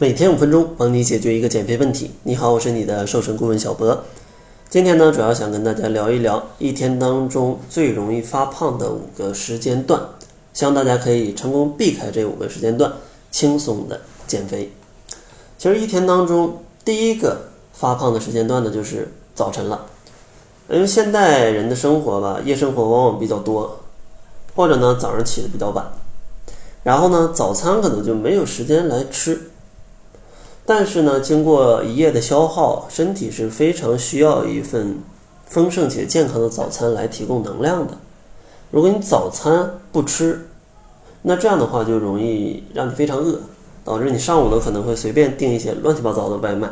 每天五分钟，帮你解决一个减肥问题。你好，我是你的瘦身顾问小博。今天呢，主要想跟大家聊一聊一天当中最容易发胖的五个时间段，希望大家可以成功避开这五个时间段，轻松的减肥。其实一天当中第一个发胖的时间段呢，就是早晨了。因为现代人的生活吧，夜生活往往比较多，或者呢早上起的比较晚，然后呢早餐可能就没有时间来吃。但是呢，经过一夜的消耗，身体是非常需要一份丰盛且健康的早餐来提供能量的。如果你早餐不吃，那这样的话就容易让你非常饿，导致你上午呢可能会随便订一些乱七八糟的外卖，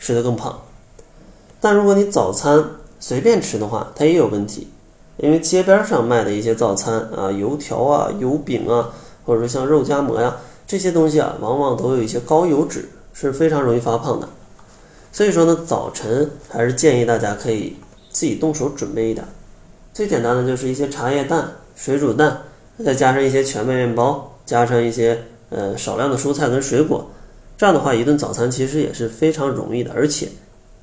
吃得更胖。但如果你早餐随便吃的话，它也有问题，因为街边上卖的一些早餐啊，油条啊、油饼啊，或者说像肉夹馍呀这些东西啊，往往都有一些高油脂。是非常容易发胖的，所以说呢，早晨还是建议大家可以自己动手准备一点。最简单的就是一些茶叶蛋、水煮蛋，再加上一些全麦面包，加上一些呃少量的蔬菜跟水果，这样的话一顿早餐其实也是非常容易的，而且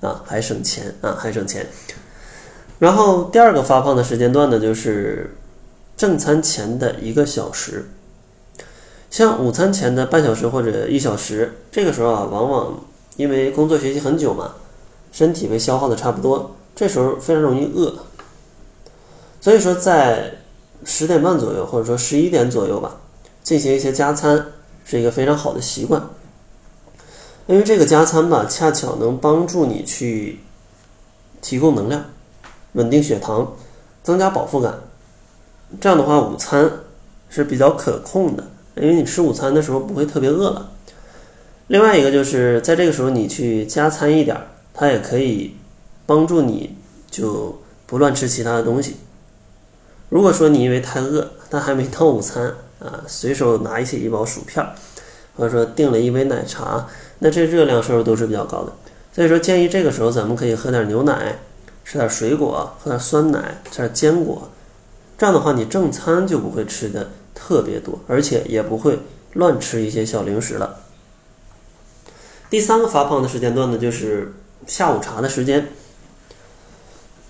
啊还省钱啊还省钱。然后第二个发胖的时间段呢，就是正餐前的一个小时。像午餐前的半小时或者一小时，这个时候啊，往往因为工作学习很久嘛，身体被消耗的差不多，这时候非常容易饿。所以说，在十点半左右或者说十一点左右吧，进行一些加餐是一个非常好的习惯。因为这个加餐吧，恰巧能帮助你去提供能量、稳定血糖、增加饱腹感。这样的话，午餐是比较可控的。因为你吃午餐的时候不会特别饿了，另外一个就是在这个时候你去加餐一点，它也可以帮助你就不乱吃其他的东西。如果说你因为太饿，但还没到午餐啊，随手拿一些一包薯片，或者说订了一杯奶茶，那这热量摄入都是比较高的？所以说建议这个时候咱们可以喝点牛奶，吃点水果，喝点酸奶，吃点坚果，这样的话你正餐就不会吃的。特别多，而且也不会乱吃一些小零食了。第三个发胖的时间段呢，就是下午茶的时间。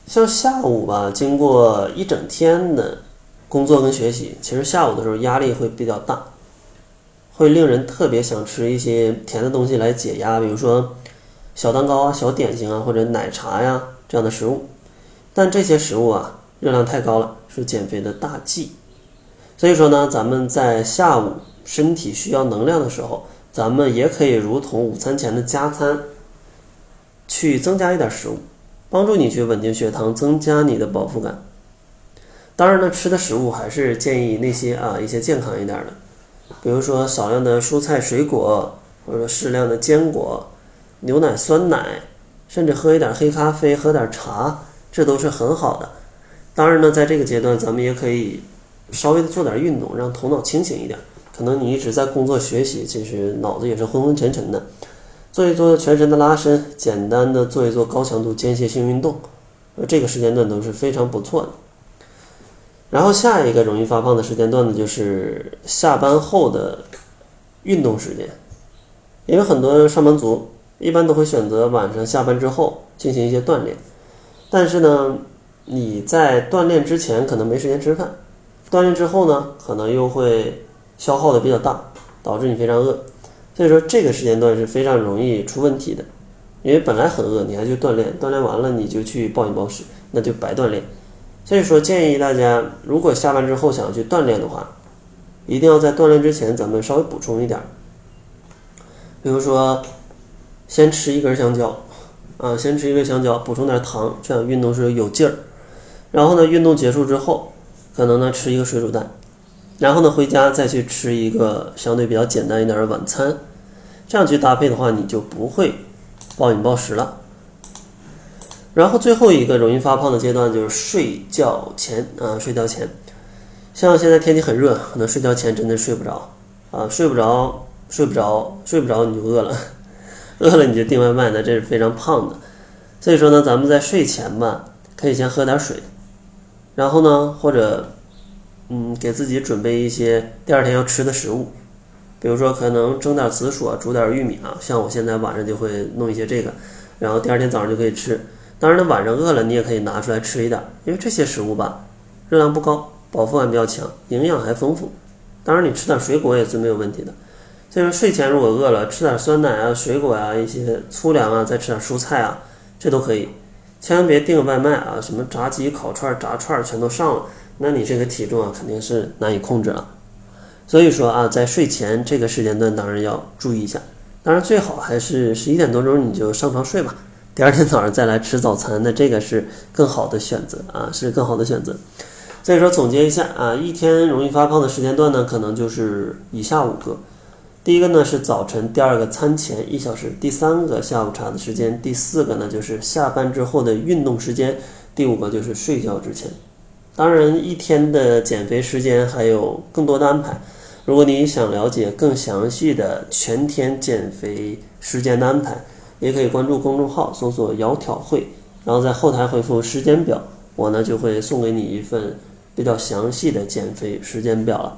像下午吧，经过一整天的工作跟学习，其实下午的时候压力会比较大，会令人特别想吃一些甜的东西来解压，比如说小蛋糕啊、小点心啊，或者奶茶呀这样的食物。但这些食物啊，热量太高了，是减肥的大忌。所以说呢，咱们在下午身体需要能量的时候，咱们也可以如同午餐前的加餐，去增加一点食物，帮助你去稳定血糖，增加你的饱腹感。当然呢，吃的食物还是建议那些啊一些健康一点的，比如说少量的蔬菜水果，或者说适量的坚果、牛奶、酸奶，甚至喝一点黑咖啡、喝点茶，这都是很好的。当然呢，在这个阶段，咱们也可以。稍微的做点运动，让头脑清醒一点。可能你一直在工作学习，其实脑子也是昏昏沉沉的。做一做全身的拉伸，简单的做一做高强度间歇性运动，呃，这个时间段都是非常不错的。然后下一个容易发胖的时间段呢，就是下班后的运动时间。因为很多上班族一般都会选择晚上下班之后进行一些锻炼，但是呢，你在锻炼之前可能没时间吃饭。锻炼之后呢，可能又会消耗的比较大，导致你非常饿，所以说这个时间段是非常容易出问题的。因为本来很饿，你还去锻炼，锻炼完了你就去暴饮暴食，那就白锻炼。所以说建议大家，如果下班之后想要去锻炼的话，一定要在锻炼之前咱们稍微补充一点，比如说先吃一根香蕉，啊，先吃一根香蕉，补充点糖，这样运动时候有劲儿。然后呢，运动结束之后。可能呢吃一个水煮蛋，然后呢回家再去吃一个相对比较简单一点的晚餐，这样去搭配的话，你就不会暴饮暴食了。然后最后一个容易发胖的阶段就是睡觉前啊，睡觉前，像现在天气很热，可能睡觉前真的睡不着啊，睡不着，睡不着，睡不着你就饿了，饿了你就订外卖，那这是非常胖的。所以说呢，咱们在睡前吧，可以先喝点水。然后呢，或者，嗯，给自己准备一些第二天要吃的食物，比如说可能蒸点紫薯啊，煮点玉米啊，像我现在晚上就会弄一些这个，然后第二天早上就可以吃。当然呢，晚上饿了你也可以拿出来吃一点，因为这些食物吧，热量不高，饱腹感比较强，营养还丰富。当然你吃点水果也是没有问题的。所以说睡前如果饿了，吃点酸奶啊、水果啊、一些粗粮啊，再吃点蔬菜啊，这都可以。千万别订外卖啊，什么炸鸡、烤串、炸串全都上了，那你这个体重啊肯定是难以控制了。所以说啊，在睡前这个时间段当然要注意一下。当然最好还是十一点多钟你就上床睡吧，第二天早上再来吃早餐，那这个是更好的选择啊，是更好的选择。所以说总结一下啊，一天容易发胖的时间段呢，可能就是以下五个。第一个呢是早晨，第二个餐前一小时，第三个下午茶的时间，第四个呢就是下班之后的运动时间，第五个就是睡觉之前。当然，一天的减肥时间还有更多的安排。如果你想了解更详细的全天减肥时间的安排，也可以关注公众号，搜索“窈窕会”，然后在后台回复时间表，我呢就会送给你一份比较详细的减肥时间表了。